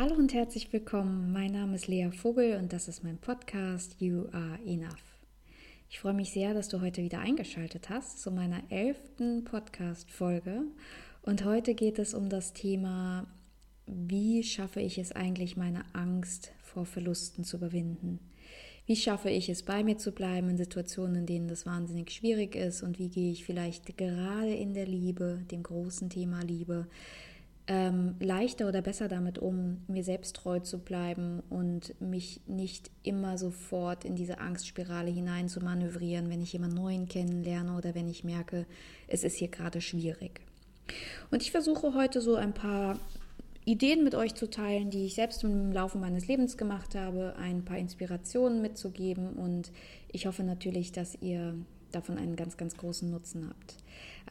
Hallo und herzlich willkommen. Mein Name ist Lea Vogel und das ist mein Podcast You Are Enough. Ich freue mich sehr, dass du heute wieder eingeschaltet hast zu meiner elften Podcast-Folge. Und heute geht es um das Thema, wie schaffe ich es eigentlich, meine Angst vor Verlusten zu überwinden? Wie schaffe ich es, bei mir zu bleiben in Situationen, in denen das wahnsinnig schwierig ist? Und wie gehe ich vielleicht gerade in der Liebe, dem großen Thema Liebe, ähm, leichter oder besser damit um, mir selbst treu zu bleiben und mich nicht immer sofort in diese Angstspirale hinein zu manövrieren, wenn ich jemanden Neuen kennenlerne oder wenn ich merke, es ist hier gerade schwierig. Und ich versuche heute so ein paar Ideen mit euch zu teilen, die ich selbst im Laufe meines Lebens gemacht habe, ein paar Inspirationen mitzugeben und ich hoffe natürlich, dass ihr davon einen ganz, ganz großen Nutzen habt.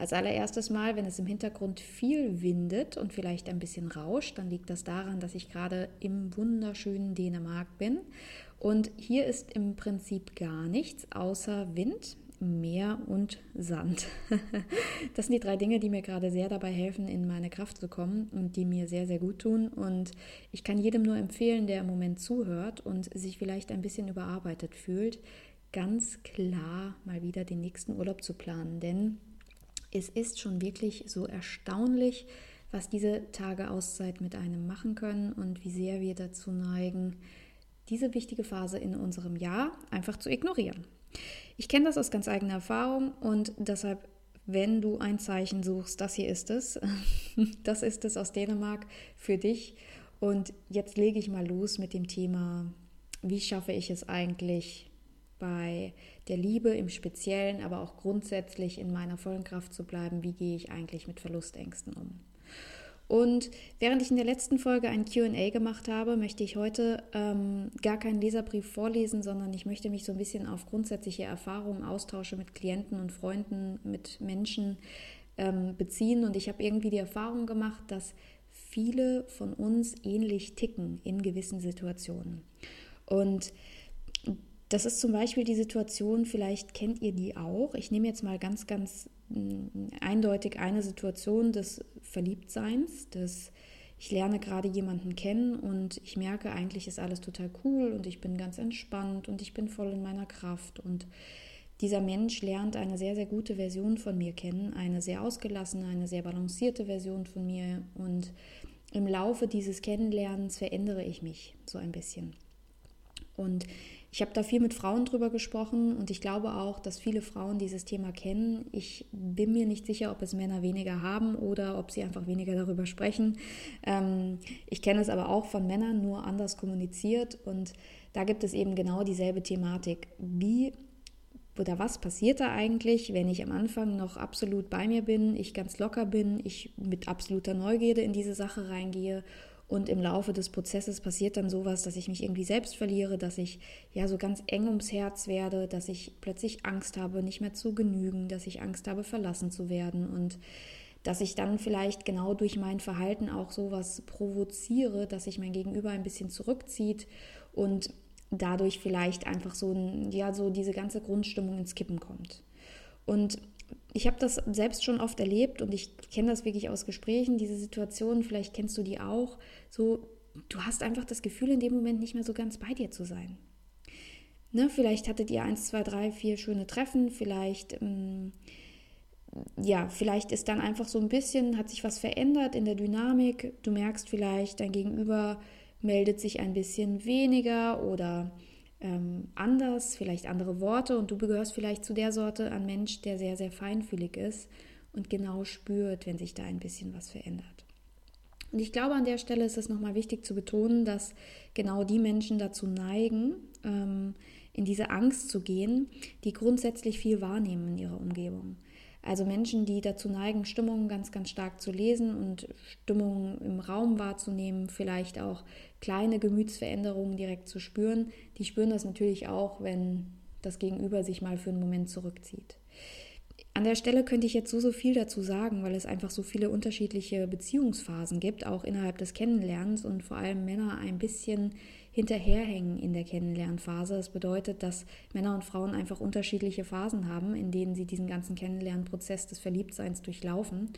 Als allererstes Mal, wenn es im Hintergrund viel windet und vielleicht ein bisschen rauscht, dann liegt das daran, dass ich gerade im wunderschönen Dänemark bin. Und hier ist im Prinzip gar nichts außer Wind, Meer und Sand. Das sind die drei Dinge, die mir gerade sehr dabei helfen, in meine Kraft zu kommen und die mir sehr, sehr gut tun. Und ich kann jedem nur empfehlen, der im Moment zuhört und sich vielleicht ein bisschen überarbeitet fühlt, ganz klar mal wieder den nächsten Urlaub zu planen. Denn es ist schon wirklich so erstaunlich, was diese Tage Auszeit mit einem machen können und wie sehr wir dazu neigen, diese wichtige Phase in unserem Jahr einfach zu ignorieren. Ich kenne das aus ganz eigener Erfahrung und deshalb, wenn du ein Zeichen suchst, das hier ist es. Das ist es aus Dänemark für dich. Und jetzt lege ich mal los mit dem Thema, wie schaffe ich es eigentlich, bei der Liebe im Speziellen, aber auch grundsätzlich in meiner vollen Kraft zu bleiben, wie gehe ich eigentlich mit Verlustängsten um. Und während ich in der letzten Folge ein QA gemacht habe, möchte ich heute ähm, gar keinen Leserbrief vorlesen, sondern ich möchte mich so ein bisschen auf grundsätzliche Erfahrungen, Austausche mit Klienten und Freunden, mit Menschen ähm, beziehen. Und ich habe irgendwie die Erfahrung gemacht, dass viele von uns ähnlich ticken in gewissen Situationen. Und das ist zum Beispiel die Situation, vielleicht kennt ihr die auch. Ich nehme jetzt mal ganz, ganz mm, eindeutig eine Situation des Verliebtseins, des ich lerne gerade jemanden kennen und ich merke, eigentlich ist alles total cool und ich bin ganz entspannt und ich bin voll in meiner Kraft. Und dieser Mensch lernt eine sehr, sehr gute Version von mir kennen, eine sehr ausgelassene, eine sehr balancierte Version von mir. Und im Laufe dieses Kennenlernens verändere ich mich so ein bisschen. Und ich habe da viel mit Frauen drüber gesprochen und ich glaube auch, dass viele Frauen dieses Thema kennen. Ich bin mir nicht sicher, ob es Männer weniger haben oder ob sie einfach weniger darüber sprechen. Ähm, ich kenne es aber auch von Männern, nur anders kommuniziert und da gibt es eben genau dieselbe Thematik. Wie oder was passiert da eigentlich, wenn ich am Anfang noch absolut bei mir bin, ich ganz locker bin, ich mit absoluter Neugierde in diese Sache reingehe und im Laufe des Prozesses passiert dann sowas, dass ich mich irgendwie selbst verliere, dass ich ja so ganz eng ums Herz werde, dass ich plötzlich Angst habe, nicht mehr zu genügen, dass ich Angst habe, verlassen zu werden und dass ich dann vielleicht genau durch mein Verhalten auch sowas provoziere, dass sich mein Gegenüber ein bisschen zurückzieht und dadurch vielleicht einfach so, ja, so diese ganze Grundstimmung ins Kippen kommt. Und ich habe das selbst schon oft erlebt und ich kenne das wirklich aus Gesprächen, diese Situation, vielleicht kennst du die auch, so, du hast einfach das Gefühl, in dem Moment nicht mehr so ganz bei dir zu sein. Ne, vielleicht hattet ihr eins, zwei, drei, vier schöne Treffen, vielleicht, ähm, ja, vielleicht ist dann einfach so ein bisschen, hat sich was verändert in der Dynamik. Du merkst vielleicht, dein Gegenüber meldet sich ein bisschen weniger oder ähm, anders, vielleicht andere Worte und du gehörst vielleicht zu der Sorte an Mensch, der sehr, sehr feinfühlig ist und genau spürt, wenn sich da ein bisschen was verändert. Und ich glaube, an der Stelle ist es nochmal wichtig zu betonen, dass genau die Menschen dazu neigen, ähm, in diese Angst zu gehen, die grundsätzlich viel wahrnehmen in ihrer Umgebung. Also Menschen, die dazu neigen, Stimmungen ganz, ganz stark zu lesen und Stimmungen im Raum wahrzunehmen, vielleicht auch kleine Gemütsveränderungen direkt zu spüren, die spüren das natürlich auch, wenn das Gegenüber sich mal für einen Moment zurückzieht. An der Stelle könnte ich jetzt so, so viel dazu sagen, weil es einfach so viele unterschiedliche Beziehungsphasen gibt, auch innerhalb des Kennenlernens und vor allem Männer ein bisschen hinterherhängen in der Kennenlernphase. Das bedeutet, dass Männer und Frauen einfach unterschiedliche Phasen haben, in denen sie diesen ganzen Kennenlernprozess des Verliebtseins durchlaufen.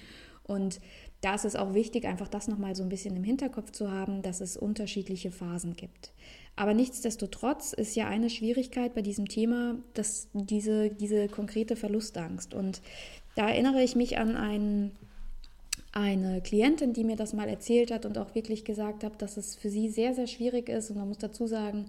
Und da ist es auch wichtig, einfach das nochmal so ein bisschen im Hinterkopf zu haben, dass es unterschiedliche Phasen gibt. Aber nichtsdestotrotz ist ja eine Schwierigkeit bei diesem Thema, dass diese, diese konkrete Verlustangst. Und da erinnere ich mich an einen, eine Klientin, die mir das mal erzählt hat und auch wirklich gesagt hat, dass es für sie sehr, sehr schwierig ist. Und man muss dazu sagen,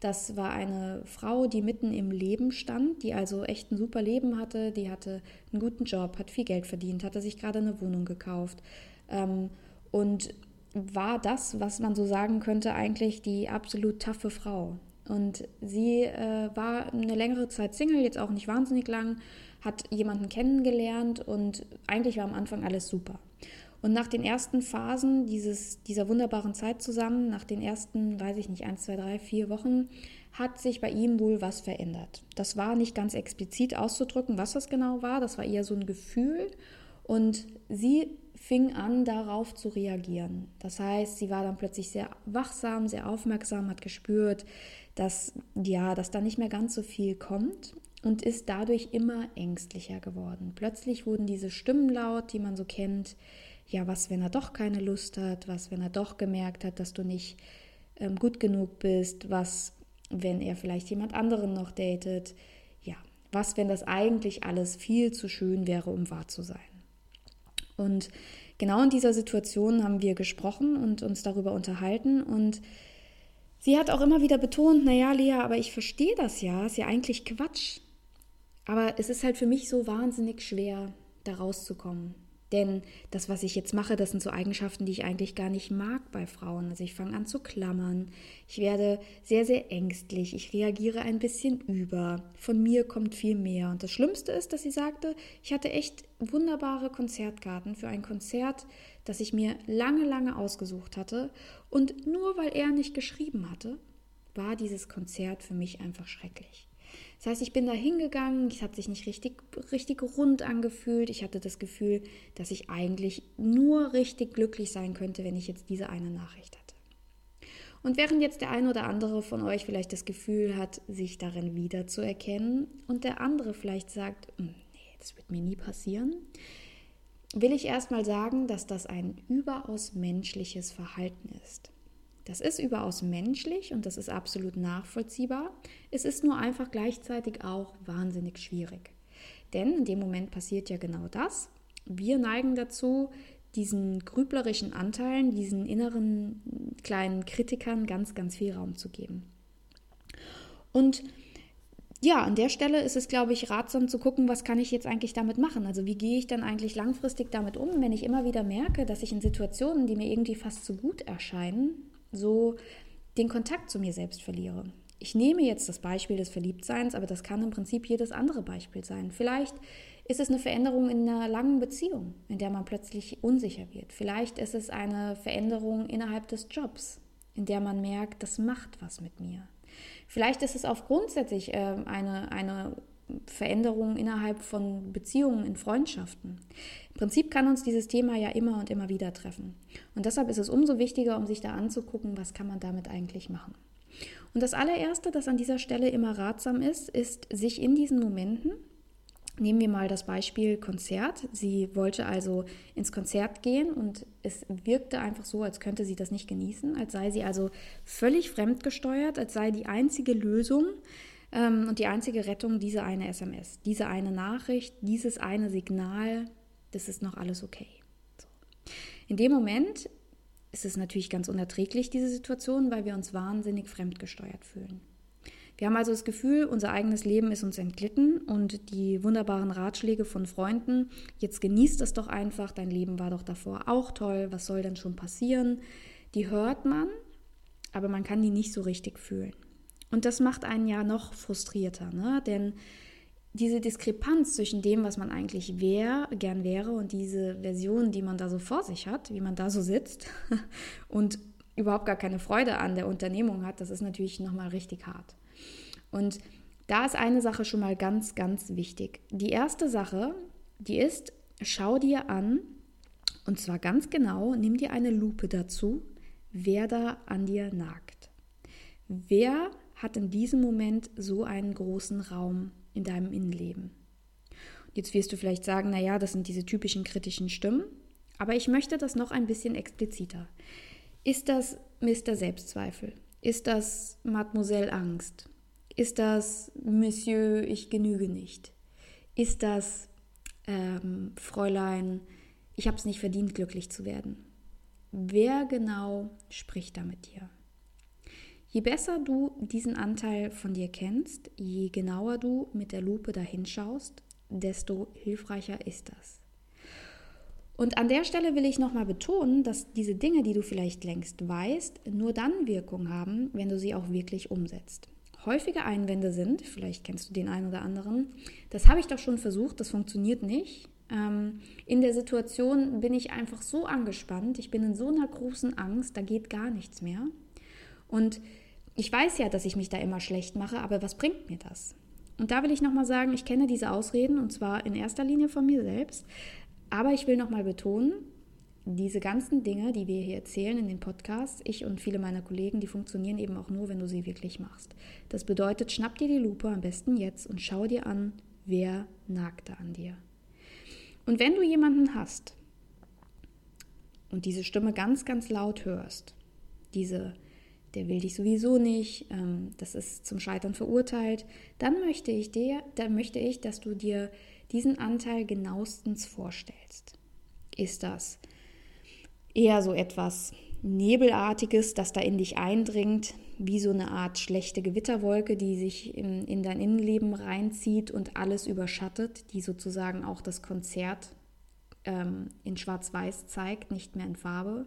das war eine Frau, die mitten im Leben stand, die also echt ein super Leben hatte, die hatte einen guten Job, hat viel Geld verdient, hatte sich gerade eine Wohnung gekauft ähm, und war das, was man so sagen könnte, eigentlich die absolut taffe Frau. Und sie äh, war eine längere Zeit Single, jetzt auch nicht wahnsinnig lang, hat jemanden kennengelernt und eigentlich war am Anfang alles super. Und nach den ersten Phasen dieses, dieser wunderbaren Zeit zusammen, nach den ersten, weiß ich nicht, eins, zwei, drei, vier Wochen, hat sich bei ihm wohl was verändert. Das war nicht ganz explizit auszudrücken, was das genau war. Das war eher so ein Gefühl. Und sie fing an, darauf zu reagieren. Das heißt, sie war dann plötzlich sehr wachsam, sehr aufmerksam, hat gespürt, dass, ja, dass da nicht mehr ganz so viel kommt und ist dadurch immer ängstlicher geworden. Plötzlich wurden diese Stimmen laut, die man so kennt, ja, was, wenn er doch keine Lust hat, was, wenn er doch gemerkt hat, dass du nicht ähm, gut genug bist, was, wenn er vielleicht jemand anderen noch datet, ja, was, wenn das eigentlich alles viel zu schön wäre, um wahr zu sein. Und genau in dieser Situation haben wir gesprochen und uns darüber unterhalten und sie hat auch immer wieder betont, naja, Lea, aber ich verstehe das ja, ist ja eigentlich Quatsch. Aber es ist halt für mich so wahnsinnig schwer, da rauszukommen. Denn das, was ich jetzt mache, das sind so Eigenschaften, die ich eigentlich gar nicht mag bei Frauen. Also ich fange an zu klammern, ich werde sehr, sehr ängstlich, ich reagiere ein bisschen über, von mir kommt viel mehr. Und das Schlimmste ist, dass sie sagte, ich hatte echt wunderbare Konzertkarten für ein Konzert, das ich mir lange, lange ausgesucht hatte. Und nur weil er nicht geschrieben hatte, war dieses Konzert für mich einfach schrecklich. Das heißt, ich bin da hingegangen, es hat sich nicht richtig, richtig rund angefühlt. Ich hatte das Gefühl, dass ich eigentlich nur richtig glücklich sein könnte, wenn ich jetzt diese eine Nachricht hatte. Und während jetzt der ein oder andere von euch vielleicht das Gefühl hat, sich darin wiederzuerkennen und der andere vielleicht sagt, hm, nee, das wird mir nie passieren, will ich erstmal sagen, dass das ein überaus menschliches Verhalten ist. Das ist überaus menschlich und das ist absolut nachvollziehbar. Es ist nur einfach gleichzeitig auch wahnsinnig schwierig. Denn in dem Moment passiert ja genau das. Wir neigen dazu, diesen grüblerischen Anteilen, diesen inneren kleinen Kritikern ganz, ganz viel Raum zu geben. Und ja, an der Stelle ist es, glaube ich, ratsam zu gucken, was kann ich jetzt eigentlich damit machen? Also wie gehe ich dann eigentlich langfristig damit um, wenn ich immer wieder merke, dass ich in Situationen, die mir irgendwie fast zu gut erscheinen, so den Kontakt zu mir selbst verliere. Ich nehme jetzt das Beispiel des Verliebtseins, aber das kann im Prinzip jedes andere Beispiel sein. Vielleicht ist es eine Veränderung in einer langen Beziehung, in der man plötzlich unsicher wird. Vielleicht ist es eine Veränderung innerhalb des Jobs, in der man merkt, das macht was mit mir. Vielleicht ist es auch grundsätzlich äh, eine, eine Veränderungen innerhalb von Beziehungen, in Freundschaften. Im Prinzip kann uns dieses Thema ja immer und immer wieder treffen. Und deshalb ist es umso wichtiger, um sich da anzugucken, was kann man damit eigentlich machen. Und das allererste, das an dieser Stelle immer ratsam ist, ist, sich in diesen Momenten, nehmen wir mal das Beispiel Konzert. Sie wollte also ins Konzert gehen und es wirkte einfach so, als könnte sie das nicht genießen, als sei sie also völlig fremdgesteuert, als sei die einzige Lösung, und die einzige Rettung, diese eine SMS, diese eine Nachricht, dieses eine Signal, das ist noch alles okay. So. In dem Moment ist es natürlich ganz unerträglich, diese Situation, weil wir uns wahnsinnig fremdgesteuert fühlen. Wir haben also das Gefühl, unser eigenes Leben ist uns entglitten und die wunderbaren Ratschläge von Freunden, jetzt genießt es doch einfach, dein Leben war doch davor auch toll, was soll denn schon passieren, die hört man, aber man kann die nicht so richtig fühlen. Und das macht einen ja noch frustrierter, ne? denn diese Diskrepanz zwischen dem, was man eigentlich wär, gern wäre und diese Version, die man da so vor sich hat, wie man da so sitzt und überhaupt gar keine Freude an der Unternehmung hat, das ist natürlich nochmal richtig hart. Und da ist eine Sache schon mal ganz, ganz wichtig. Die erste Sache, die ist, schau dir an, und zwar ganz genau, nimm dir eine Lupe dazu, wer da an dir nagt. Wer hat in diesem Moment so einen großen Raum in deinem Innenleben. Jetzt wirst du vielleicht sagen, naja, das sind diese typischen kritischen Stimmen. Aber ich möchte das noch ein bisschen expliziter. Ist das Mr. Selbstzweifel? Ist das Mademoiselle Angst? Ist das Monsieur, ich genüge nicht? Ist das ähm, Fräulein, ich habe es nicht verdient, glücklich zu werden? Wer genau spricht da mit dir? Je besser du diesen Anteil von dir kennst, je genauer du mit der Lupe dahinschaust, desto hilfreicher ist das. Und an der Stelle will ich nochmal betonen, dass diese Dinge, die du vielleicht längst weißt, nur dann Wirkung haben, wenn du sie auch wirklich umsetzt. Häufige Einwände sind, vielleicht kennst du den einen oder anderen, das habe ich doch schon versucht, das funktioniert nicht. Ähm, in der Situation bin ich einfach so angespannt, ich bin in so einer großen Angst, da geht gar nichts mehr. Und ich weiß ja, dass ich mich da immer schlecht mache, aber was bringt mir das? Und da will ich nochmal sagen, ich kenne diese Ausreden und zwar in erster Linie von mir selbst. Aber ich will nochmal betonen, diese ganzen Dinge, die wir hier erzählen in den Podcasts, ich und viele meiner Kollegen, die funktionieren eben auch nur, wenn du sie wirklich machst. Das bedeutet, schnapp dir die Lupe am besten jetzt und schau dir an, wer nagt da an dir. Und wenn du jemanden hast und diese Stimme ganz, ganz laut hörst, diese der will dich sowieso nicht, ähm, das ist zum Scheitern verurteilt, dann möchte ich dir, dann möchte ich, dass du dir diesen Anteil genauestens vorstellst. Ist das eher so etwas Nebelartiges, das da in dich eindringt, wie so eine Art schlechte Gewitterwolke, die sich in, in dein Innenleben reinzieht und alles überschattet, die sozusagen auch das Konzert ähm, in Schwarz-Weiß zeigt, nicht mehr in Farbe?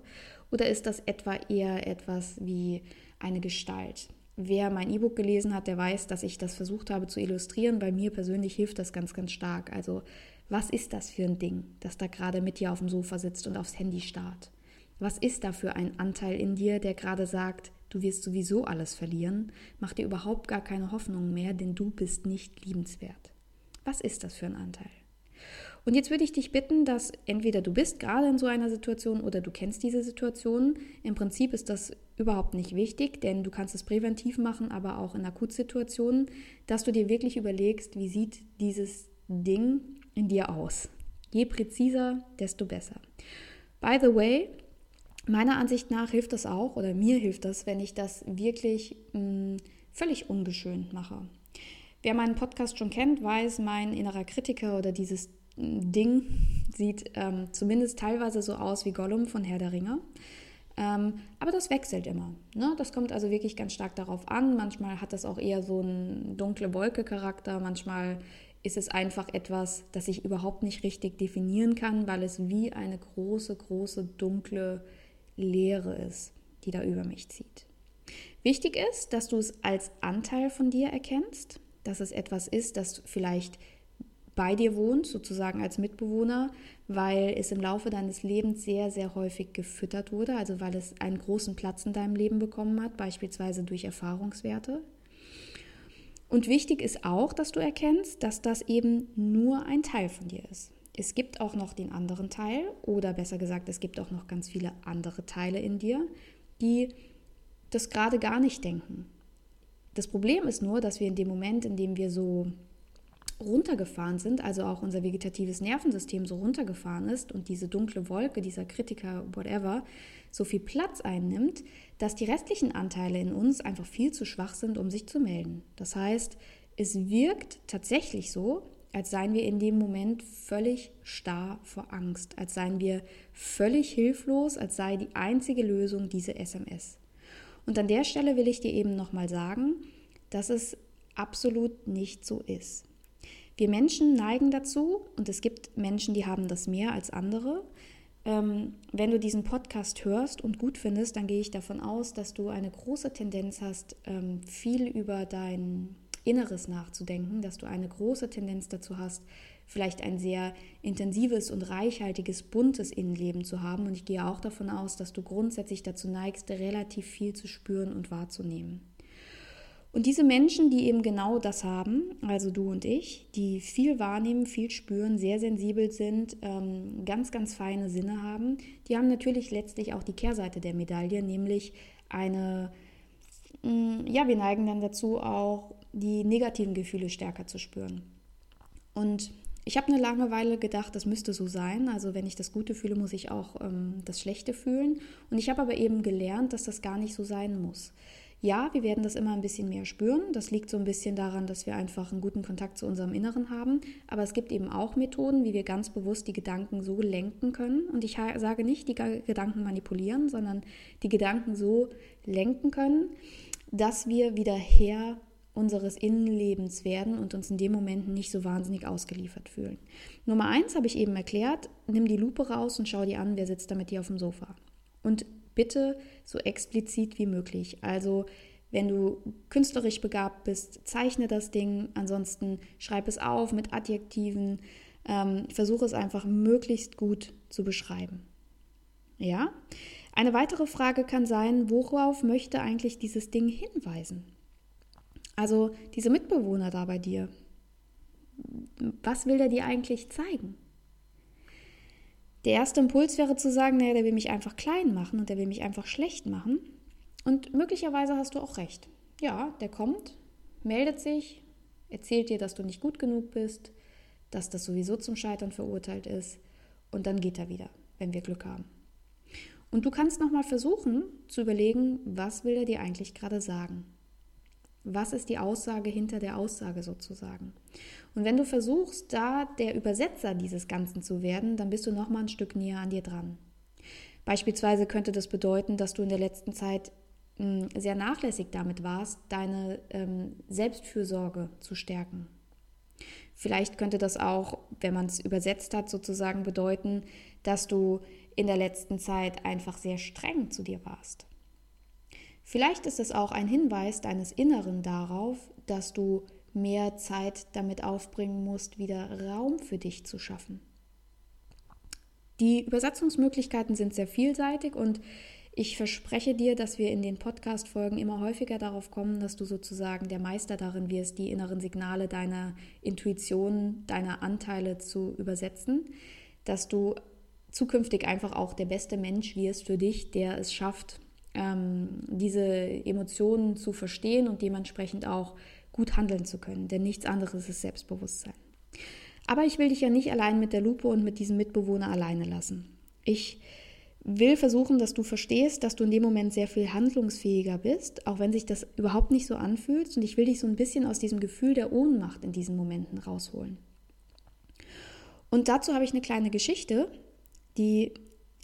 Oder ist das etwa eher etwas wie eine Gestalt? Wer mein E-Book gelesen hat, der weiß, dass ich das versucht habe zu illustrieren. Bei mir persönlich hilft das ganz, ganz stark. Also, was ist das für ein Ding, das da gerade mit dir auf dem Sofa sitzt und aufs Handy starrt? Was ist da für ein Anteil in dir, der gerade sagt, du wirst sowieso alles verlieren, mach dir überhaupt gar keine Hoffnung mehr, denn du bist nicht liebenswert? Was ist das für ein Anteil? Und jetzt würde ich dich bitten, dass entweder du bist gerade in so einer Situation oder du kennst diese Situation. Im Prinzip ist das überhaupt nicht wichtig, denn du kannst es präventiv machen, aber auch in Akutsituationen, dass du dir wirklich überlegst, wie sieht dieses Ding in dir aus. Je präziser, desto besser. By the way, meiner Ansicht nach hilft das auch, oder mir hilft das, wenn ich das wirklich mh, mm, völlig ungeschönt mache. Wer meinen Podcast schon kennt, weiß, mein innerer Kritiker oder dieses Ding sieht ähm, zumindest teilweise so aus wie Gollum von Herr der Ringe. Ähm, aber das wechselt immer. Ne? Das kommt also wirklich ganz stark darauf an. Manchmal hat das auch eher so einen dunkle Wolke-Charakter. Manchmal ist es einfach etwas, das ich überhaupt nicht richtig definieren kann, weil es wie eine große, große, dunkle Leere ist, die da über mich zieht. Wichtig ist, dass du es als Anteil von dir erkennst, dass es etwas ist, das vielleicht bei dir wohnt, sozusagen als Mitbewohner, weil es im Laufe deines Lebens sehr, sehr häufig gefüttert wurde, also weil es einen großen Platz in deinem Leben bekommen hat, beispielsweise durch Erfahrungswerte. Und wichtig ist auch, dass du erkennst, dass das eben nur ein Teil von dir ist. Es gibt auch noch den anderen Teil, oder besser gesagt, es gibt auch noch ganz viele andere Teile in dir, die das gerade gar nicht denken. Das Problem ist nur, dass wir in dem Moment, in dem wir so runtergefahren sind, also auch unser vegetatives Nervensystem so runtergefahren ist und diese dunkle Wolke, dieser Kritiker, whatever, so viel Platz einnimmt, dass die restlichen Anteile in uns einfach viel zu schwach sind, um sich zu melden. Das heißt, es wirkt tatsächlich so, als seien wir in dem Moment völlig starr vor Angst, als seien wir völlig hilflos, als sei die einzige Lösung diese SMS. Und an der Stelle will ich dir eben nochmal sagen, dass es absolut nicht so ist. Wir Menschen neigen dazu, und es gibt Menschen, die haben das mehr als andere. Ähm, wenn du diesen Podcast hörst und gut findest, dann gehe ich davon aus, dass du eine große Tendenz hast, ähm, viel über dein Inneres nachzudenken, dass du eine große Tendenz dazu hast, vielleicht ein sehr intensives und reichhaltiges, buntes Innenleben zu haben. Und ich gehe auch davon aus, dass du grundsätzlich dazu neigst, relativ viel zu spüren und wahrzunehmen. Und diese Menschen, die eben genau das haben, also du und ich, die viel wahrnehmen, viel spüren, sehr sensibel sind, ähm, ganz, ganz feine Sinne haben, die haben natürlich letztlich auch die Kehrseite der Medaille, nämlich eine, mm, ja, wir neigen dann dazu auch, die negativen Gefühle stärker zu spüren. Und ich habe eine lange Weile gedacht, das müsste so sein. Also wenn ich das Gute fühle, muss ich auch ähm, das Schlechte fühlen. Und ich habe aber eben gelernt, dass das gar nicht so sein muss. Ja, wir werden das immer ein bisschen mehr spüren. Das liegt so ein bisschen daran, dass wir einfach einen guten Kontakt zu unserem Inneren haben. Aber es gibt eben auch Methoden, wie wir ganz bewusst die Gedanken so lenken können. Und ich sage nicht, die Gedanken manipulieren, sondern die Gedanken so lenken können, dass wir wieder Herr unseres Innenlebens werden und uns in dem Moment nicht so wahnsinnig ausgeliefert fühlen. Nummer eins habe ich eben erklärt, nimm die Lupe raus und schau dir an, wer sitzt da mit dir auf dem Sofa. Und bitte so explizit wie möglich. Also wenn du künstlerisch begabt bist, zeichne das Ding, ansonsten schreib es auf mit Adjektiven, ähm, versuche es einfach möglichst gut zu beschreiben. Ja? Eine weitere Frage kann sein, worauf möchte eigentlich dieses Ding hinweisen? Also diese Mitbewohner da bei dir, was will der dir eigentlich zeigen? Der erste Impuls wäre zu sagen, naja, der will mich einfach klein machen und der will mich einfach schlecht machen. Und möglicherweise hast du auch recht. Ja, der kommt, meldet sich, erzählt dir, dass du nicht gut genug bist, dass das sowieso zum Scheitern verurteilt ist und dann geht er wieder, wenn wir Glück haben. Und du kannst nochmal versuchen zu überlegen, was will er dir eigentlich gerade sagen? Was ist die Aussage hinter der Aussage sozusagen? Und wenn du versuchst, da der Übersetzer dieses Ganzen zu werden, dann bist du noch mal ein Stück näher an dir dran. Beispielsweise könnte das bedeuten, dass du in der letzten Zeit hm, sehr nachlässig damit warst, deine ähm, Selbstfürsorge zu stärken. Vielleicht könnte das auch, wenn man es übersetzt hat, sozusagen bedeuten, dass du in der letzten Zeit einfach sehr streng zu dir warst. Vielleicht ist es auch ein Hinweis deines Inneren darauf, dass du mehr Zeit damit aufbringen musst, wieder Raum für dich zu schaffen. Die Übersetzungsmöglichkeiten sind sehr vielseitig und ich verspreche dir, dass wir in den Podcast-Folgen immer häufiger darauf kommen, dass du sozusagen der Meister darin wirst, die inneren Signale deiner Intuition, deiner Anteile zu übersetzen, dass du zukünftig einfach auch der beste Mensch wirst für dich, der es schafft, ähm, diese Emotionen zu verstehen und dementsprechend auch gut handeln zu können. Denn nichts anderes ist Selbstbewusstsein. Aber ich will dich ja nicht allein mit der Lupe und mit diesem Mitbewohner alleine lassen. Ich will versuchen, dass du verstehst, dass du in dem Moment sehr viel handlungsfähiger bist, auch wenn sich das überhaupt nicht so anfühlt. Und ich will dich so ein bisschen aus diesem Gefühl der Ohnmacht in diesen Momenten rausholen. Und dazu habe ich eine kleine Geschichte, die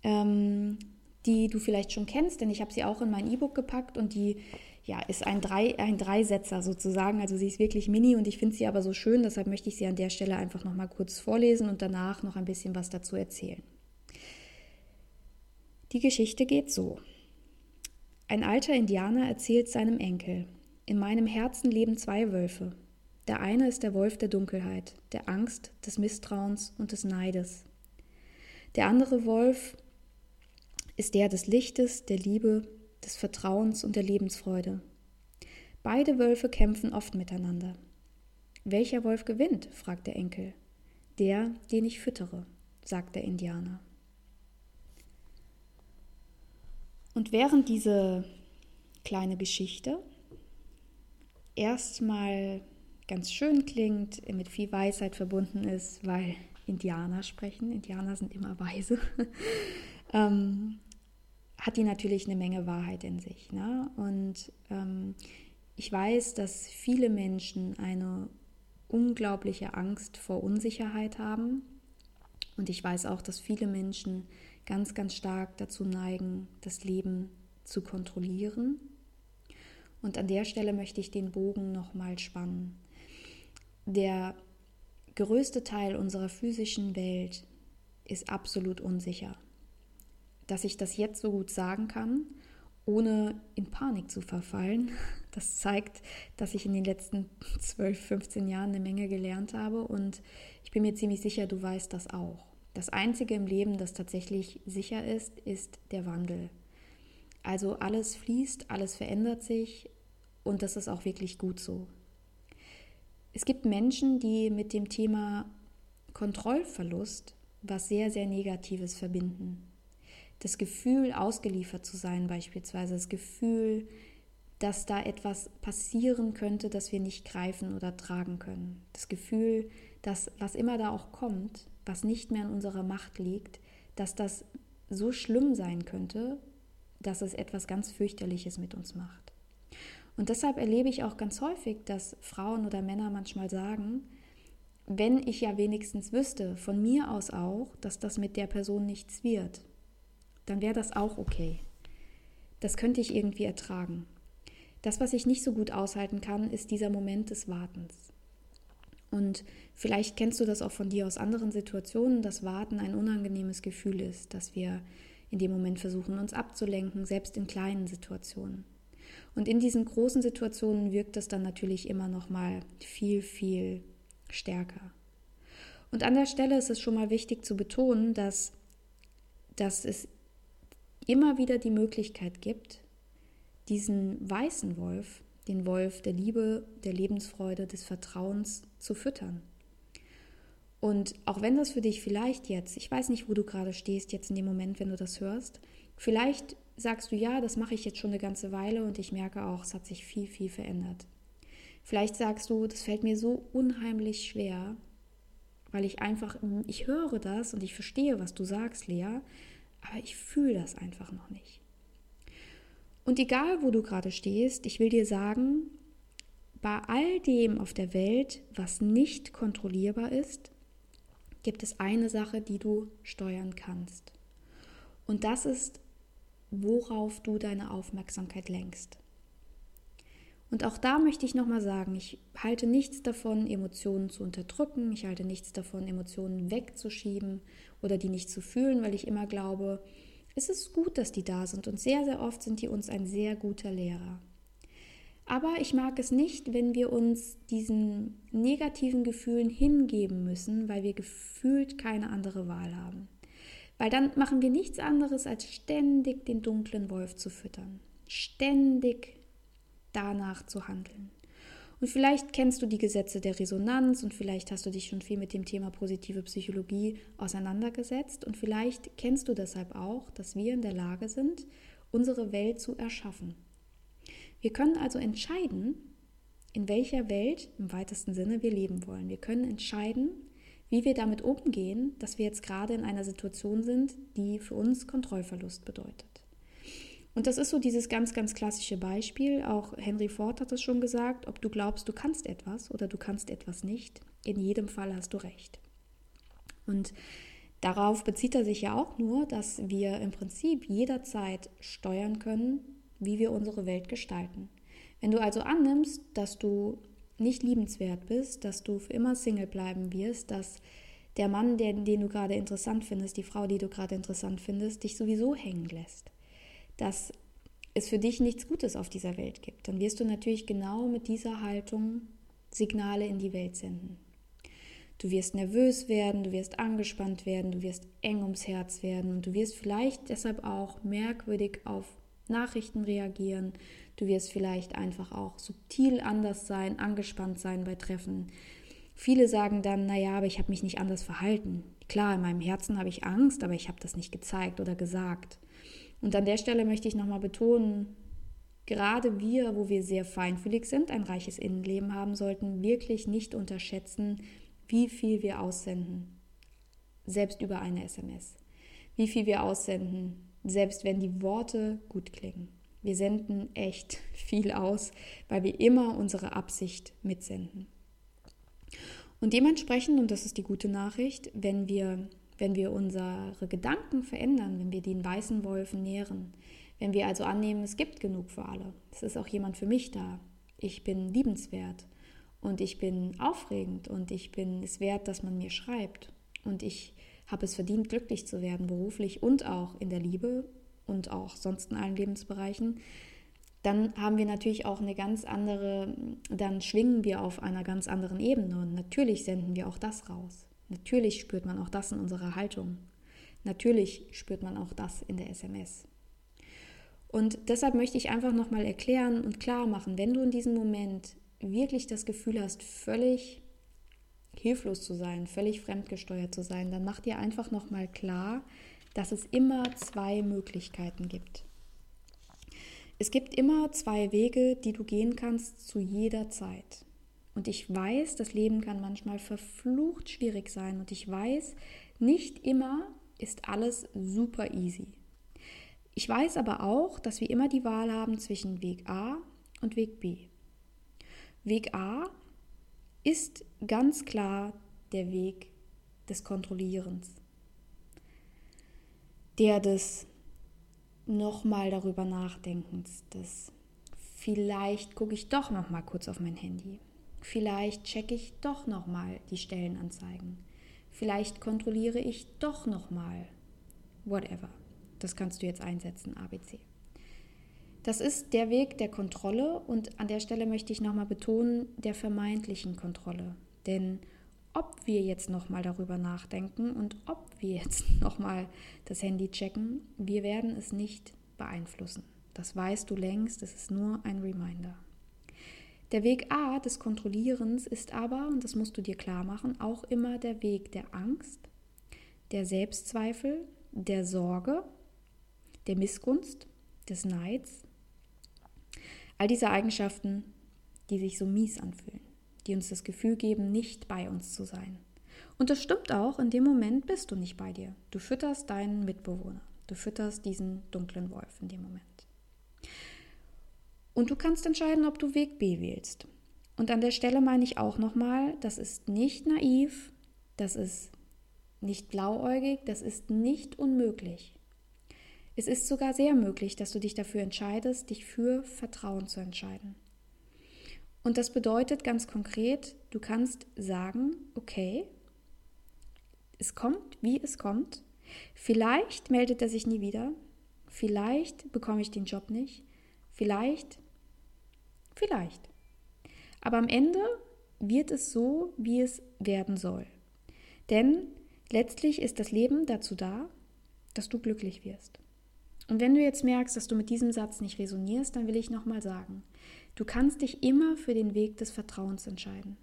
ähm, die du vielleicht schon kennst, denn ich habe sie auch in mein E-Book gepackt und die ja, ist ein, Drei, ein Dreisetzer sozusagen. Also sie ist wirklich mini und ich finde sie aber so schön, deshalb möchte ich sie an der Stelle einfach nochmal kurz vorlesen und danach noch ein bisschen was dazu erzählen. Die Geschichte geht so. Ein alter Indianer erzählt seinem Enkel, in meinem Herzen leben zwei Wölfe. Der eine ist der Wolf der Dunkelheit, der Angst, des Misstrauens und des Neides. Der andere Wolf ist der des Lichtes, der Liebe, des Vertrauens und der Lebensfreude. Beide Wölfe kämpfen oft miteinander. Welcher Wolf gewinnt? fragt der Enkel. Der, den ich füttere, sagt der Indianer. Und während diese kleine Geschichte erstmal ganz schön klingt, mit viel Weisheit verbunden ist, weil Indianer sprechen, Indianer sind immer weise, ähm, hat die natürlich eine Menge Wahrheit in sich. Ne? Und ähm, ich weiß, dass viele Menschen eine unglaubliche Angst vor Unsicherheit haben. Und ich weiß auch, dass viele Menschen ganz, ganz stark dazu neigen, das Leben zu kontrollieren. Und an der Stelle möchte ich den Bogen nochmal spannen. Der größte Teil unserer physischen Welt ist absolut unsicher dass ich das jetzt so gut sagen kann, ohne in Panik zu verfallen. Das zeigt, dass ich in den letzten 12, 15 Jahren eine Menge gelernt habe und ich bin mir ziemlich sicher, du weißt das auch. Das Einzige im Leben, das tatsächlich sicher ist, ist der Wandel. Also alles fließt, alles verändert sich und das ist auch wirklich gut so. Es gibt Menschen, die mit dem Thema Kontrollverlust was sehr, sehr Negatives verbinden das Gefühl, ausgeliefert zu sein beispielsweise, das Gefühl, dass da etwas passieren könnte, das wir nicht greifen oder tragen können. Das Gefühl, dass was immer da auch kommt, was nicht mehr in unserer Macht liegt, dass das so schlimm sein könnte, dass es etwas ganz fürchterliches mit uns macht. Und deshalb erlebe ich auch ganz häufig, dass Frauen oder Männer manchmal sagen, wenn ich ja wenigstens wüsste, von mir aus auch, dass das mit der Person nichts wird, dann wäre das auch okay. Das könnte ich irgendwie ertragen. Das, was ich nicht so gut aushalten kann, ist dieser Moment des Wartens. Und vielleicht kennst du das auch von dir aus anderen Situationen, dass Warten ein unangenehmes Gefühl ist, dass wir in dem Moment versuchen, uns abzulenken, selbst in kleinen Situationen. Und in diesen großen Situationen wirkt das dann natürlich immer noch mal viel, viel stärker. Und an der Stelle ist es schon mal wichtig zu betonen, dass, dass es immer wieder die Möglichkeit gibt, diesen weißen Wolf, den Wolf der Liebe, der Lebensfreude, des Vertrauens zu füttern. Und auch wenn das für dich vielleicht jetzt, ich weiß nicht, wo du gerade stehst, jetzt in dem Moment, wenn du das hörst, vielleicht sagst du, ja, das mache ich jetzt schon eine ganze Weile und ich merke auch, es hat sich viel, viel verändert. Vielleicht sagst du, das fällt mir so unheimlich schwer, weil ich einfach, ich höre das und ich verstehe, was du sagst, Lea, aber ich fühle das einfach noch nicht. Und egal, wo du gerade stehst, ich will dir sagen, bei all dem auf der Welt, was nicht kontrollierbar ist, gibt es eine Sache, die du steuern kannst. Und das ist, worauf du deine Aufmerksamkeit lenkst. Und auch da möchte ich nochmal sagen, ich halte nichts davon, Emotionen zu unterdrücken, ich halte nichts davon, Emotionen wegzuschieben oder die nicht zu fühlen, weil ich immer glaube, es ist gut, dass die da sind und sehr, sehr oft sind die uns ein sehr guter Lehrer. Aber ich mag es nicht, wenn wir uns diesen negativen Gefühlen hingeben müssen, weil wir gefühlt keine andere Wahl haben. Weil dann machen wir nichts anderes, als ständig den dunklen Wolf zu füttern. Ständig danach zu handeln. Und vielleicht kennst du die Gesetze der Resonanz und vielleicht hast du dich schon viel mit dem Thema positive Psychologie auseinandergesetzt und vielleicht kennst du deshalb auch, dass wir in der Lage sind, unsere Welt zu erschaffen. Wir können also entscheiden, in welcher Welt im weitesten Sinne wir leben wollen. Wir können entscheiden, wie wir damit umgehen, dass wir jetzt gerade in einer Situation sind, die für uns Kontrollverlust bedeutet. Und das ist so dieses ganz, ganz klassische Beispiel. Auch Henry Ford hat es schon gesagt, ob du glaubst, du kannst etwas oder du kannst etwas nicht. In jedem Fall hast du recht. Und darauf bezieht er sich ja auch nur, dass wir im Prinzip jederzeit steuern können, wie wir unsere Welt gestalten. Wenn du also annimmst, dass du nicht liebenswert bist, dass du für immer Single bleiben wirst, dass der Mann, den, den du gerade interessant findest, die Frau, die du gerade interessant findest, dich sowieso hängen lässt, dass es für dich nichts Gutes auf dieser Welt gibt, dann wirst du natürlich genau mit dieser Haltung Signale in die Welt senden. Du wirst nervös werden, du wirst angespannt werden, du wirst eng ums Herz werden und du wirst vielleicht deshalb auch merkwürdig auf Nachrichten reagieren. Du wirst vielleicht einfach auch subtil anders sein, angespannt sein bei Treffen. Viele sagen dann, naja, aber ich habe mich nicht anders verhalten. Klar, in meinem Herzen habe ich Angst, aber ich habe das nicht gezeigt oder gesagt. Und an der Stelle möchte ich nochmal betonen, gerade wir, wo wir sehr feinfühlig sind, ein reiches Innenleben haben, sollten wirklich nicht unterschätzen, wie viel wir aussenden, selbst über eine SMS. Wie viel wir aussenden, selbst wenn die Worte gut klingen. Wir senden echt viel aus, weil wir immer unsere Absicht mitsenden. Und dementsprechend, und das ist die gute Nachricht, wenn wir wenn wir unsere Gedanken verändern, wenn wir den weißen Wolf nähren, wenn wir also annehmen, es gibt genug für alle, es ist auch jemand für mich da, ich bin liebenswert und ich bin aufregend und ich bin es wert, dass man mir schreibt. Und ich habe es verdient, glücklich zu werden, beruflich und auch in der Liebe und auch sonst in allen Lebensbereichen, dann haben wir natürlich auch eine ganz andere, dann schwingen wir auf einer ganz anderen Ebene und natürlich senden wir auch das raus. Natürlich spürt man auch das in unserer Haltung. Natürlich spürt man auch das in der SMS. Und deshalb möchte ich einfach nochmal erklären und klar machen, wenn du in diesem Moment wirklich das Gefühl hast, völlig hilflos zu sein, völlig fremdgesteuert zu sein, dann mach dir einfach nochmal klar, dass es immer zwei Möglichkeiten gibt. Es gibt immer zwei Wege, die du gehen kannst zu jeder Zeit. Und ich weiß, das Leben kann manchmal verflucht schwierig sein. Und ich weiß, nicht immer ist alles super easy. Ich weiß aber auch, dass wir immer die Wahl haben zwischen Weg A und Weg B. Weg A ist ganz klar der Weg des Kontrollierens, der des nochmal darüber Nachdenkens, des vielleicht gucke ich doch noch mal kurz auf mein Handy, vielleicht checke ich doch noch mal die Stellenanzeigen, vielleicht kontrolliere ich doch noch mal, whatever. Das kannst du jetzt einsetzen, ABC. Das ist der Weg der Kontrolle und an der Stelle möchte ich nochmal betonen, der vermeintlichen Kontrolle. Denn ob wir jetzt nochmal darüber nachdenken und ob wir jetzt nochmal das Handy checken, wir werden es nicht beeinflussen. Das weißt du längst, es ist nur ein Reminder. Der Weg A des Kontrollierens ist aber, und das musst du dir klar machen, auch immer der Weg der Angst, der Selbstzweifel, der Sorge, der Missgunst, des Neids. All diese Eigenschaften, die sich so mies anfühlen die uns das Gefühl geben, nicht bei uns zu sein. Und das stimmt auch, in dem Moment bist du nicht bei dir. Du fütterst deinen Mitbewohner. Du fütterst diesen dunklen Wolf in dem Moment. Und du kannst entscheiden, ob du Weg B wählst. Und an der Stelle meine ich auch nochmal, das ist nicht naiv, das ist nicht blauäugig, das ist nicht unmöglich. Es ist sogar sehr möglich, dass du dich dafür entscheidest, dich für Vertrauen zu entscheiden. Und das bedeutet ganz konkret, du kannst sagen, okay, es kommt, wie es kommt. Vielleicht meldet er sich nie wieder. Vielleicht bekomme ich den Job nicht. Vielleicht, vielleicht. Aber am Ende wird es so, wie es werden soll. Denn letztlich ist das Leben dazu da, dass du glücklich wirst. Und wenn du jetzt merkst, dass du mit diesem Satz nicht resonierst, dann will ich nochmal sagen, Du kannst dich immer für den Weg des Vertrauens entscheiden.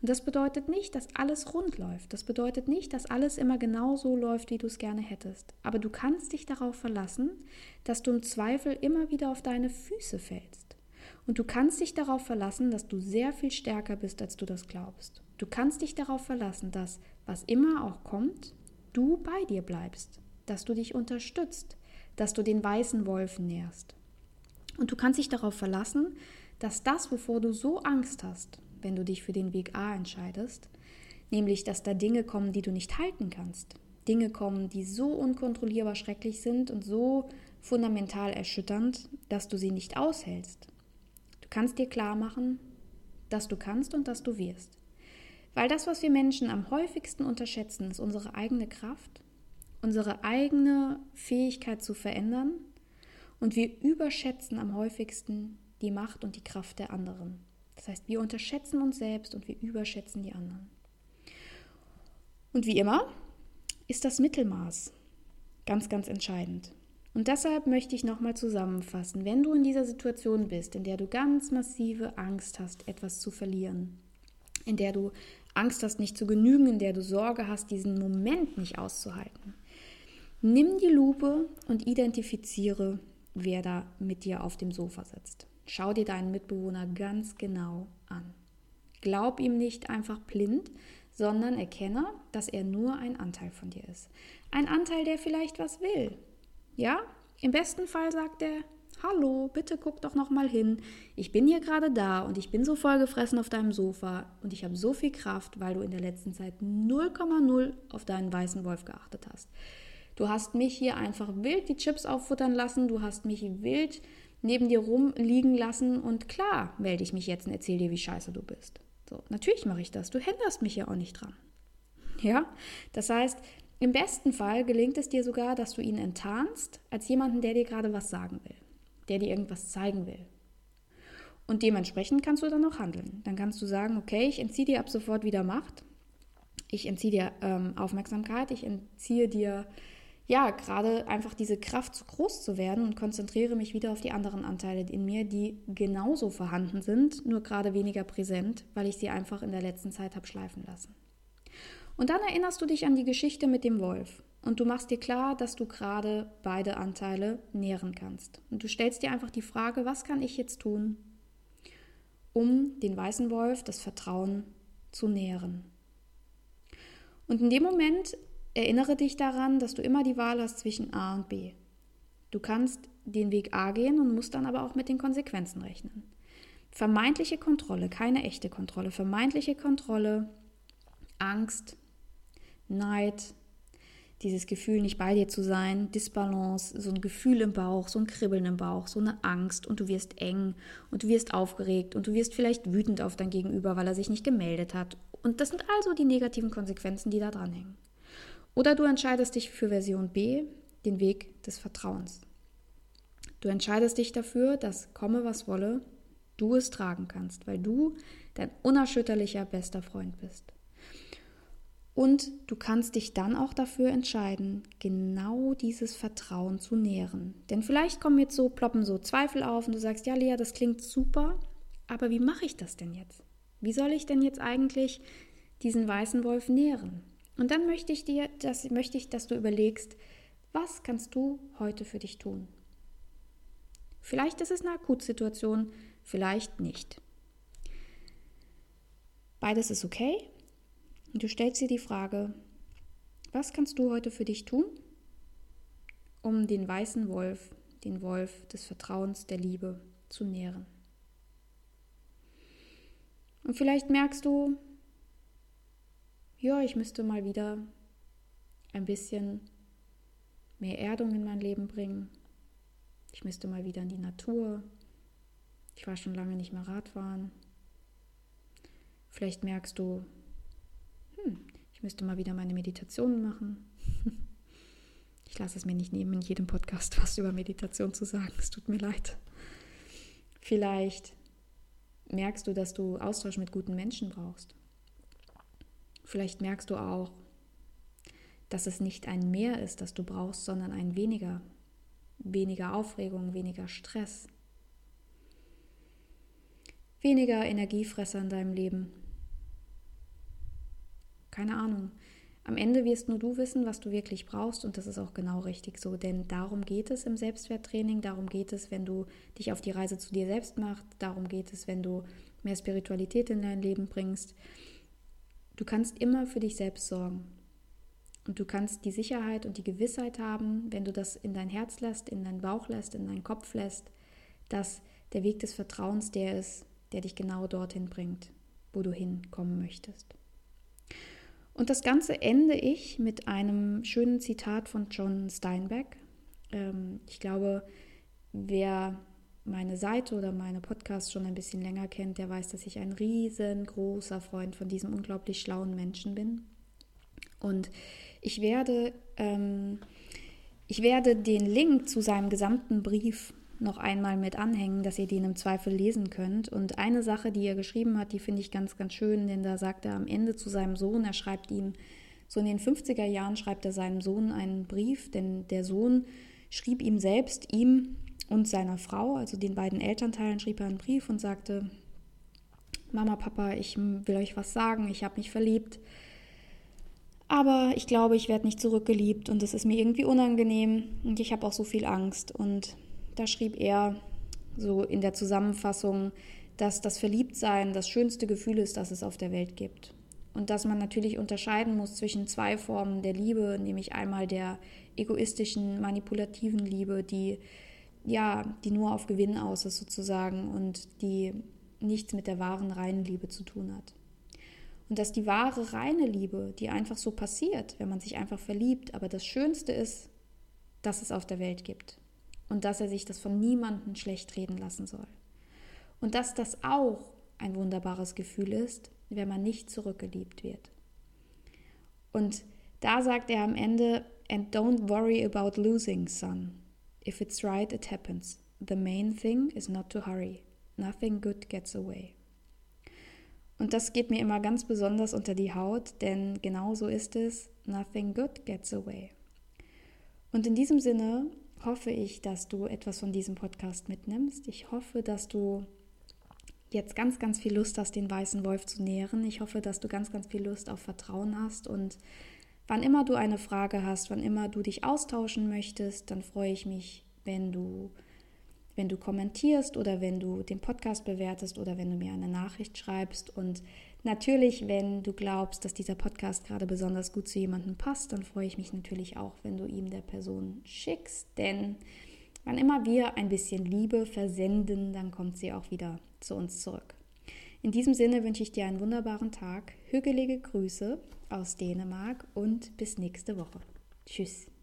Und das bedeutet nicht, dass alles rund läuft. Das bedeutet nicht, dass alles immer genau so läuft, wie du es gerne hättest. Aber du kannst dich darauf verlassen, dass du im Zweifel immer wieder auf deine Füße fällst. Und du kannst dich darauf verlassen, dass du sehr viel stärker bist, als du das glaubst. Du kannst dich darauf verlassen, dass, was immer auch kommt, du bei dir bleibst, dass du dich unterstützt, dass du den weißen Wolfen nährst. Und du kannst dich darauf verlassen, dass das, wovor du so Angst hast, wenn du dich für den Weg A entscheidest, nämlich dass da Dinge kommen, die du nicht halten kannst, Dinge kommen, die so unkontrollierbar schrecklich sind und so fundamental erschütternd, dass du sie nicht aushältst. Kannst dir klar machen, dass du kannst und dass du wirst. Weil das, was wir Menschen am häufigsten unterschätzen, ist unsere eigene Kraft, unsere eigene Fähigkeit zu verändern und wir überschätzen am häufigsten die Macht und die Kraft der anderen. Das heißt, wir unterschätzen uns selbst und wir überschätzen die anderen. Und wie immer ist das Mittelmaß ganz, ganz entscheidend. Und deshalb möchte ich nochmal zusammenfassen, wenn du in dieser Situation bist, in der du ganz massive Angst hast, etwas zu verlieren, in der du Angst hast, nicht zu genügen, in der du Sorge hast, diesen Moment nicht auszuhalten, nimm die Lupe und identifiziere, wer da mit dir auf dem Sofa sitzt. Schau dir deinen Mitbewohner ganz genau an. Glaub ihm nicht einfach blind, sondern erkenne, dass er nur ein Anteil von dir ist. Ein Anteil, der vielleicht was will. Ja? Im besten Fall sagt er, hallo, bitte guck doch noch mal hin. Ich bin hier gerade da und ich bin so vollgefressen auf deinem Sofa und ich habe so viel Kraft, weil du in der letzten Zeit 0,0 auf deinen weißen Wolf geachtet hast. Du hast mich hier einfach wild die Chips auffuttern lassen, du hast mich wild neben dir rumliegen lassen und klar melde ich mich jetzt und erzähle dir, wie scheiße du bist. So, natürlich mache ich das. Du händerst mich ja auch nicht dran. Ja, das heißt, im besten Fall gelingt es dir sogar, dass du ihn enttarnst als jemanden, der dir gerade was sagen will, der dir irgendwas zeigen will. Und dementsprechend kannst du dann auch handeln. Dann kannst du sagen, okay, ich entziehe dir ab sofort wieder Macht, ich entziehe dir ähm, Aufmerksamkeit, ich entziehe dir ja, gerade einfach diese Kraft zu groß zu werden und konzentriere mich wieder auf die anderen Anteile in mir, die genauso vorhanden sind, nur gerade weniger präsent, weil ich sie einfach in der letzten Zeit habe schleifen lassen. Und dann erinnerst du dich an die Geschichte mit dem Wolf. Und du machst dir klar, dass du gerade beide Anteile nähren kannst. Und du stellst dir einfach die Frage, was kann ich jetzt tun, um den weißen Wolf das Vertrauen zu nähren? Und in dem Moment erinnere dich daran, dass du immer die Wahl hast zwischen A und B. Du kannst den Weg A gehen und musst dann aber auch mit den Konsequenzen rechnen. Vermeintliche Kontrolle, keine echte Kontrolle, vermeintliche Kontrolle, Angst, Neid, dieses Gefühl, nicht bei dir zu sein, Disbalance, so ein Gefühl im Bauch, so ein Kribbeln im Bauch, so eine Angst und du wirst eng und du wirst aufgeregt und du wirst vielleicht wütend auf dein Gegenüber, weil er sich nicht gemeldet hat. Und das sind also die negativen Konsequenzen, die da dranhängen. Oder du entscheidest dich für Version B, den Weg des Vertrauens. Du entscheidest dich dafür, dass komme was wolle, du es tragen kannst, weil du dein unerschütterlicher bester Freund bist. Und du kannst dich dann auch dafür entscheiden, genau dieses Vertrauen zu nähren. Denn vielleicht kommen jetzt so, ploppen so Zweifel auf und du sagst, ja, Lea, das klingt super, aber wie mache ich das denn jetzt? Wie soll ich denn jetzt eigentlich diesen weißen Wolf nähren? Und dann möchte ich dir, das möchte ich, dass du überlegst, was kannst du heute für dich tun? Vielleicht ist es eine Akutsituation, vielleicht nicht. Beides ist okay und du stellst dir die Frage, was kannst du heute für dich tun, um den weißen Wolf, den Wolf des Vertrauens, der Liebe zu nähren? Und vielleicht merkst du, ja, ich müsste mal wieder ein bisschen mehr Erdung in mein Leben bringen. Ich müsste mal wieder in die Natur. Ich war schon lange nicht mehr Radfahren. Vielleicht merkst du, hm, ich müsste mal wieder meine Meditationen machen. Ich lasse es mir nicht nehmen, in jedem Podcast was über Meditation zu sagen. Es tut mir leid. Vielleicht merkst du, dass du Austausch mit guten Menschen brauchst. Vielleicht merkst du auch, dass es nicht ein Mehr ist, das du brauchst, sondern ein weniger. Weniger Aufregung, weniger Stress. Weniger Energiefresser in deinem Leben. Keine Ahnung. Am Ende wirst nur du wissen, was du wirklich brauchst und das ist auch genau richtig so, denn darum geht es im Selbstwerttraining, darum geht es, wenn du dich auf die Reise zu dir selbst machst, darum geht es, wenn du mehr Spiritualität in dein Leben bringst. Du kannst immer für dich selbst sorgen. Und du kannst die Sicherheit und die Gewissheit haben, wenn du das in dein Herz lässt, in deinen Bauch lässt, in deinen Kopf lässt, dass der Weg des Vertrauens der ist, der dich genau dorthin bringt, wo du hinkommen möchtest. Und das Ganze ende ich mit einem schönen Zitat von John Steinbeck. Ähm, ich glaube, wer meine Seite oder meine Podcasts schon ein bisschen länger kennt, der weiß, dass ich ein riesengroßer Freund von diesem unglaublich schlauen Menschen bin. Und ich werde, ähm, ich werde den Link zu seinem gesamten Brief noch einmal mit anhängen, dass ihr den im Zweifel lesen könnt. Und eine Sache, die er geschrieben hat, die finde ich ganz, ganz schön, denn da sagt er am Ende zu seinem Sohn, er schreibt ihm, so in den 50er Jahren schreibt er seinem Sohn einen Brief, denn der Sohn schrieb ihm selbst, ihm und seiner Frau, also den beiden Elternteilen, schrieb er einen Brief und sagte, Mama, Papa, ich will euch was sagen, ich habe mich verliebt, aber ich glaube, ich werde nicht zurückgeliebt und es ist mir irgendwie unangenehm und ich habe auch so viel Angst. Und da schrieb er so in der Zusammenfassung, dass das Verliebtsein das schönste Gefühl ist, das es auf der Welt gibt. Und dass man natürlich unterscheiden muss zwischen zwei Formen der Liebe, nämlich einmal der egoistischen, manipulativen Liebe, die ja, die nur auf Gewinn aus ist sozusagen und die nichts mit der wahren reinen Liebe zu tun hat. Und dass die wahre reine Liebe, die einfach so passiert, wenn man sich einfach verliebt, aber das Schönste ist, dass es auf der Welt gibt und dass er sich das von niemandem schlecht reden lassen soll. Und dass das auch ein wunderbares Gefühl ist, wenn man nicht zurückgeliebt wird. Und da sagt er am Ende, and don't worry about losing, son. If it's right, it happens. The main thing is not to hurry. Nothing good gets away. Und das geht mir immer ganz besonders unter die Haut, denn genau so ist es. Nothing good gets away. Und in diesem Sinne hoffe ich, dass du etwas von diesem Podcast mitnimmst. Ich hoffe, dass du jetzt ganz, ganz viel Lust hast, den weißen Wolf zu nähren. Ich hoffe, dass du ganz, ganz viel Lust auf Vertrauen hast und wann immer du eine Frage hast, wann immer du dich austauschen möchtest, dann freue ich mich, wenn du wenn du kommentierst oder wenn du den Podcast bewertest oder wenn du mir eine Nachricht schreibst. Und natürlich, wenn du glaubst, dass dieser Podcast gerade besonders gut zu jemandem passt, dann freue ich mich natürlich auch, wenn du ihm der Person schickst. Denn wann immer wir ein bisschen Liebe versenden, dann kommt sie auch wieder zu uns zurück. In diesem Sinne wünsche ich dir einen wunderbaren Tag, hügelige Grüße aus Dänemark und bis nächste Woche. Tschüss.